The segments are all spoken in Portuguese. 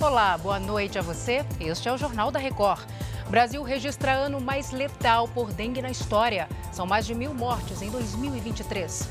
Olá, boa noite a você. Este é o Jornal da Record. Brasil registra ano mais letal por dengue na história. São mais de mil mortes em 2023.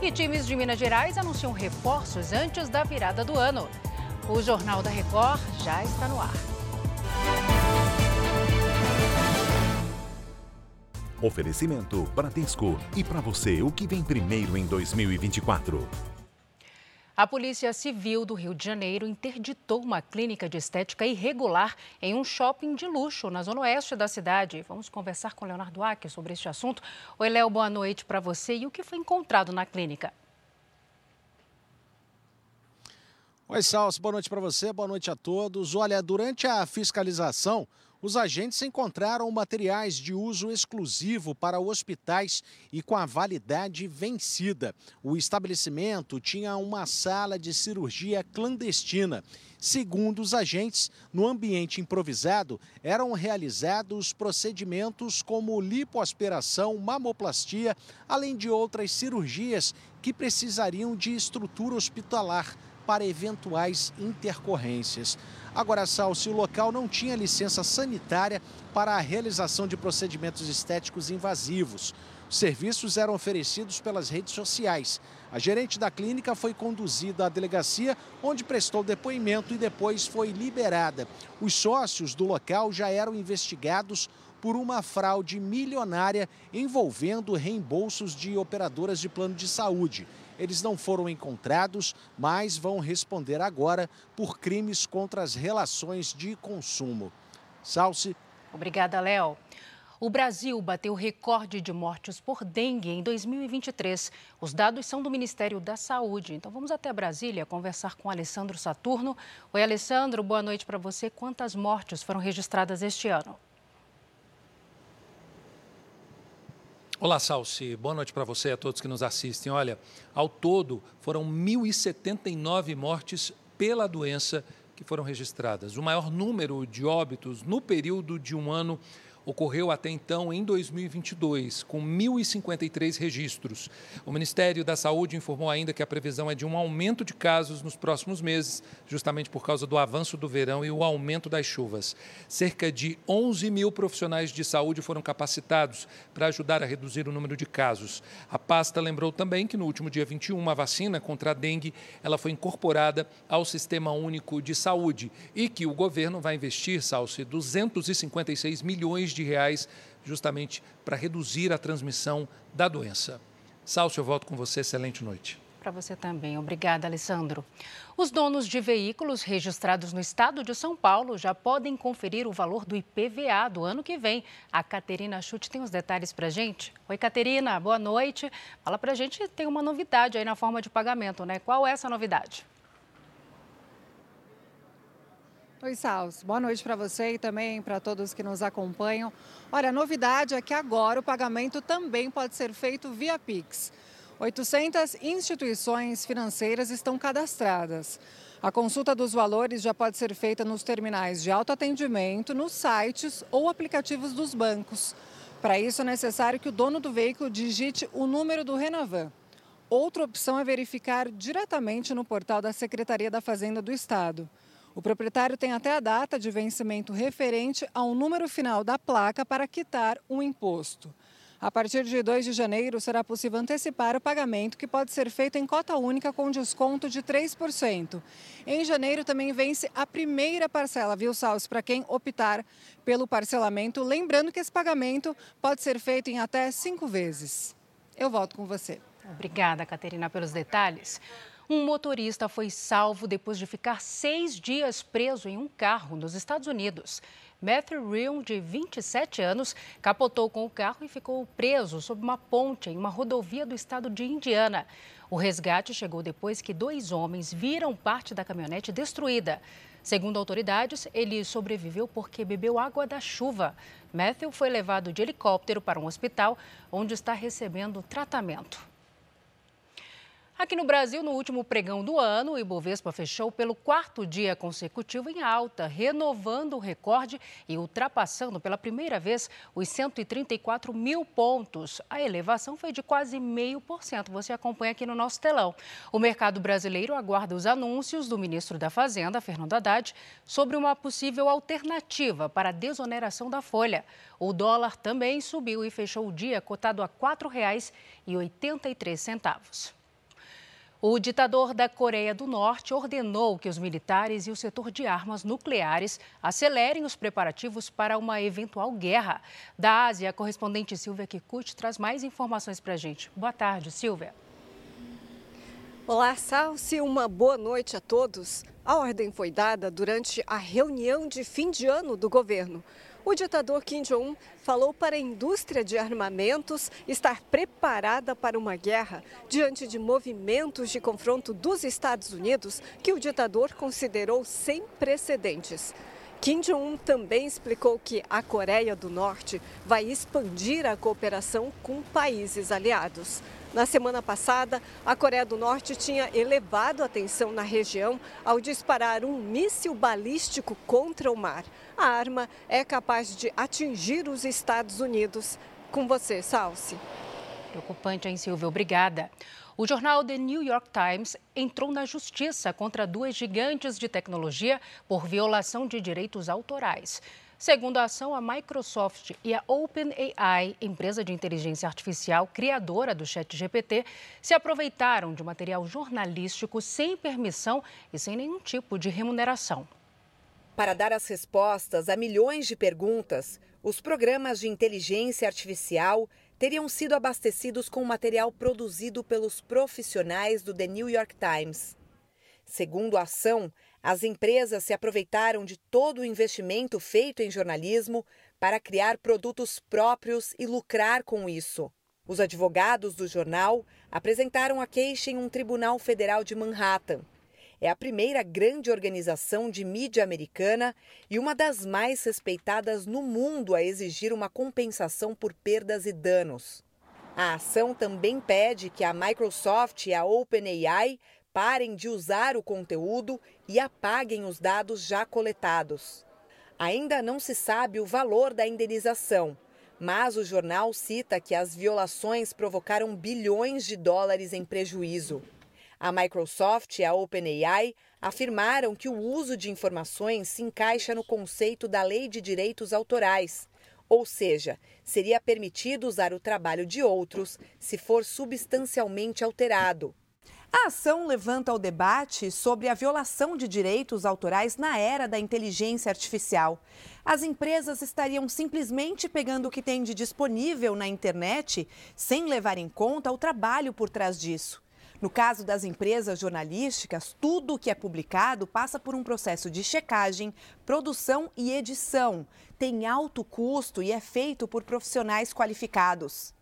E times de Minas Gerais anunciam reforços antes da virada do ano. O Jornal da Record já está no ar. Oferecimento Bradesco. E para você, o que vem primeiro em 2024? A Polícia Civil do Rio de Janeiro interditou uma clínica de estética irregular em um shopping de luxo na zona oeste da cidade. Vamos conversar com Leonardo Aque sobre este assunto. Oi, Léo, boa noite para você. E o que foi encontrado na clínica? Oi, Salso, boa noite para você, boa noite a todos. Olha, durante a fiscalização, os agentes encontraram materiais de uso exclusivo para hospitais e com a validade vencida. O estabelecimento tinha uma sala de cirurgia clandestina. Segundo os agentes, no ambiente improvisado eram realizados procedimentos como lipoaspiração, mamoplastia, além de outras cirurgias que precisariam de estrutura hospitalar para eventuais intercorrências. Agora, Sal, se o local não tinha licença sanitária para a realização de procedimentos estéticos invasivos. Os serviços eram oferecidos pelas redes sociais. A gerente da clínica foi conduzida à delegacia, onde prestou depoimento e depois foi liberada. Os sócios do local já eram investigados por uma fraude milionária envolvendo reembolsos de operadoras de plano de saúde. Eles não foram encontrados, mas vão responder agora por crimes contra as relações de consumo. Salce. Obrigada, Léo. O Brasil bateu recorde de mortes por dengue em 2023. Os dados são do Ministério da Saúde. Então vamos até Brasília conversar com Alessandro Saturno. Oi, Alessandro, boa noite para você. Quantas mortes foram registradas este ano? Olá, Salsi. Boa noite para você e a todos que nos assistem. Olha, ao todo foram 1.079 mortes pela doença que foram registradas. O maior número de óbitos no período de um ano ocorreu até então em 2022, com 1.053 registros. O Ministério da Saúde informou ainda que a previsão é de um aumento de casos nos próximos meses, justamente por causa do avanço do verão e o aumento das chuvas. Cerca de 11 mil profissionais de saúde foram capacitados para ajudar a reduzir o número de casos. A pasta lembrou também que no último dia 21, uma vacina contra a dengue ela foi incorporada ao Sistema Único de Saúde e que o governo vai investir, Salce, 256 milhões de reais justamente para reduzir a transmissão da doença. Salcio, eu volto com você. Excelente noite. Para você também. Obrigada, Alessandro. Os donos de veículos registrados no estado de São Paulo já podem conferir o valor do IPVA do ano que vem. A Caterina Chute tem os detalhes para gente. Oi, Caterina, boa noite. Fala para gente, tem uma novidade aí na forma de pagamento, né? Qual é essa novidade? Oi, Sals. Boa noite para você e também para todos que nos acompanham. Olha, a novidade é que agora o pagamento também pode ser feito via Pix. 800 instituições financeiras estão cadastradas. A consulta dos valores já pode ser feita nos terminais de autoatendimento, nos sites ou aplicativos dos bancos. Para isso, é necessário que o dono do veículo digite o número do Renavan. Outra opção é verificar diretamente no portal da Secretaria da Fazenda do Estado. O proprietário tem até a data de vencimento referente ao número final da placa para quitar o imposto. A partir de 2 de janeiro, será possível antecipar o pagamento, que pode ser feito em cota única com desconto de 3%. Em janeiro também vence a primeira parcela, viu, Salso, para quem optar pelo parcelamento. Lembrando que esse pagamento pode ser feito em até cinco vezes. Eu volto com você. Obrigada, Caterina, pelos detalhes. Um motorista foi salvo depois de ficar seis dias preso em um carro nos Estados Unidos. Matthew Rion, de 27 anos, capotou com o carro e ficou preso sob uma ponte em uma rodovia do estado de Indiana. O resgate chegou depois que dois homens viram parte da caminhonete destruída. Segundo autoridades, ele sobreviveu porque bebeu água da chuva. Matthew foi levado de helicóptero para um hospital onde está recebendo tratamento. Aqui no Brasil, no último pregão do ano, o Ibovespa fechou pelo quarto dia consecutivo em alta, renovando o recorde e ultrapassando pela primeira vez os 134 mil pontos. A elevação foi de quase meio por cento. Você acompanha aqui no nosso telão. O mercado brasileiro aguarda os anúncios do ministro da Fazenda, Fernando Haddad, sobre uma possível alternativa para a desoneração da folha. O dólar também subiu e fechou o dia cotado a R$ 4,83. O ditador da Coreia do Norte ordenou que os militares e o setor de armas nucleares acelerem os preparativos para uma eventual guerra. Da Ásia, a correspondente Silvia Kikuchi traz mais informações para a gente. Boa tarde, Silvia. Olá, Salsi, uma boa noite a todos. A ordem foi dada durante a reunião de fim de ano do governo. O ditador Kim Jong-un falou para a indústria de armamentos estar preparada para uma guerra diante de movimentos de confronto dos Estados Unidos que o ditador considerou sem precedentes. Kim Jong-un também explicou que a Coreia do Norte vai expandir a cooperação com países aliados. Na semana passada, a Coreia do Norte tinha elevado a tensão na região ao disparar um míssil balístico contra o mar. A arma é capaz de atingir os Estados Unidos. Com você, Salsi. Preocupante, hein, Silvia? Obrigada. O jornal The New York Times entrou na justiça contra duas gigantes de tecnologia por violação de direitos autorais. Segundo a ação, a Microsoft e a OpenAI, empresa de inteligência artificial criadora do ChatGPT, se aproveitaram de material jornalístico sem permissão e sem nenhum tipo de remuneração. Para dar as respostas a milhões de perguntas, os programas de inteligência artificial teriam sido abastecidos com material produzido pelos profissionais do The New York Times. Segundo a ação, as empresas se aproveitaram de todo o investimento feito em jornalismo para criar produtos próprios e lucrar com isso. Os advogados do jornal apresentaram a queixa em um tribunal federal de Manhattan. É a primeira grande organização de mídia americana e uma das mais respeitadas no mundo a exigir uma compensação por perdas e danos. A ação também pede que a Microsoft e a OpenAI parem de usar o conteúdo e apaguem os dados já coletados. Ainda não se sabe o valor da indenização, mas o jornal cita que as violações provocaram bilhões de dólares em prejuízo. A Microsoft e a OpenAI afirmaram que o uso de informações se encaixa no conceito da Lei de Direitos Autorais, ou seja, seria permitido usar o trabalho de outros se for substancialmente alterado. A ação levanta o debate sobre a violação de direitos autorais na era da inteligência artificial. As empresas estariam simplesmente pegando o que tem de disponível na internet sem levar em conta o trabalho por trás disso. No caso das empresas jornalísticas, tudo o que é publicado passa por um processo de checagem, produção e edição. Tem alto custo e é feito por profissionais qualificados.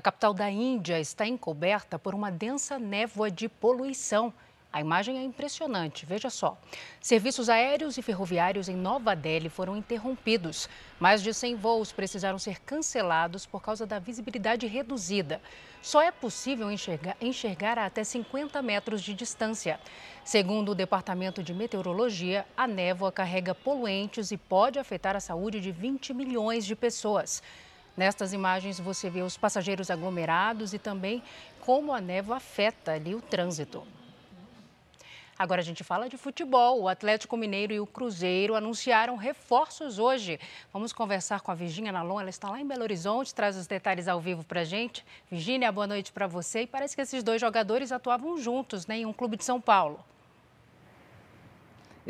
A capital da Índia está encoberta por uma densa névoa de poluição. A imagem é impressionante, veja só. Serviços aéreos e ferroviários em Nova Delhi foram interrompidos. Mais de 100 voos precisaram ser cancelados por causa da visibilidade reduzida. Só é possível enxergar, enxergar a até 50 metros de distância. Segundo o Departamento de Meteorologia, a névoa carrega poluentes e pode afetar a saúde de 20 milhões de pessoas. Nestas imagens você vê os passageiros aglomerados e também como a névoa afeta ali o trânsito. Agora a gente fala de futebol. O Atlético Mineiro e o Cruzeiro anunciaram reforços hoje. Vamos conversar com a Virginia Nalon, ela está lá em Belo Horizonte, traz os detalhes ao vivo para a gente. Virginia, boa noite para você. E parece que esses dois jogadores atuavam juntos né, em um clube de São Paulo.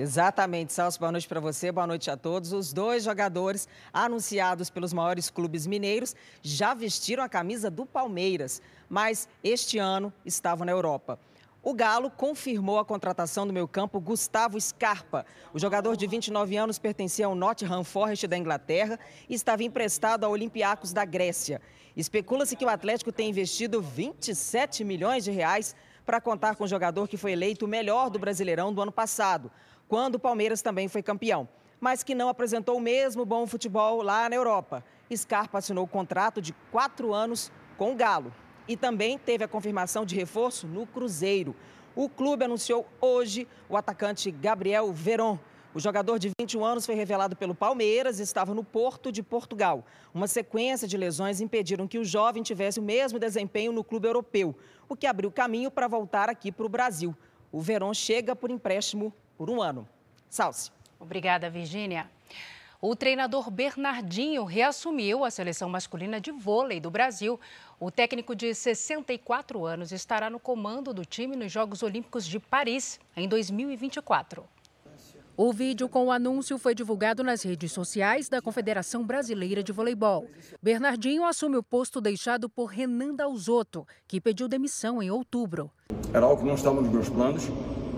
Exatamente, Celso, boa noite para você, boa noite a todos. Os dois jogadores anunciados pelos maiores clubes mineiros já vestiram a camisa do Palmeiras, mas este ano estavam na Europa. O Galo confirmou a contratação do meio-campo Gustavo Scarpa. O jogador de 29 anos pertencia ao Nottingham Forest da Inglaterra e estava emprestado ao Olympiacos da Grécia. Especula-se que o Atlético tem investido 27 milhões de reais para contar com o jogador que foi eleito o melhor do Brasileirão do ano passado quando o Palmeiras também foi campeão, mas que não apresentou o mesmo bom futebol lá na Europa. Scarpa assinou o contrato de quatro anos com o Galo. e também teve a confirmação de reforço no Cruzeiro. O clube anunciou hoje o atacante Gabriel Veron. O jogador de 21 anos foi revelado pelo Palmeiras e estava no Porto de Portugal. Uma sequência de lesões impediram que o jovem tivesse o mesmo desempenho no clube europeu, o que abriu caminho para voltar aqui para o Brasil. O Verón chega por empréstimo por um ano. Salce. Obrigada, Virgínia. O treinador Bernardinho reassumiu a seleção masculina de vôlei do Brasil. O técnico de 64 anos estará no comando do time nos Jogos Olímpicos de Paris em 2024. O vídeo com o anúncio foi divulgado nas redes sociais da Confederação Brasileira de Voleibol. Bernardinho assume o posto deixado por Renan Dalzotto, que pediu demissão em outubro. Era algo que não estava nos meus planos,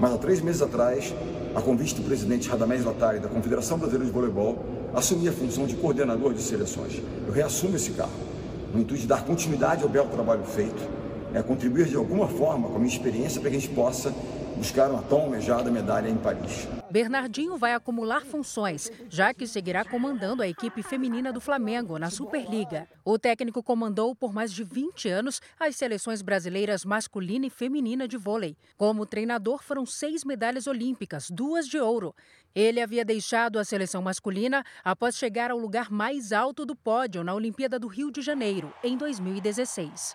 mas há três meses atrás, a convite do presidente Radamés Latari da Confederação Brasileira de Voleibol, assumi a função de coordenador de seleções. Eu reassumo esse cargo, no intuito de dar continuidade ao belo trabalho feito, é, contribuir de alguma forma com a minha experiência para que a gente possa buscar uma tão almejada medalha em Paris. Bernardinho vai acumular funções, já que seguirá comandando a equipe feminina do Flamengo na Superliga. O técnico comandou por mais de 20 anos as seleções brasileiras masculina e feminina de vôlei. Como treinador, foram seis medalhas olímpicas, duas de ouro. Ele havia deixado a seleção masculina após chegar ao lugar mais alto do pódio na Olimpíada do Rio de Janeiro, em 2016.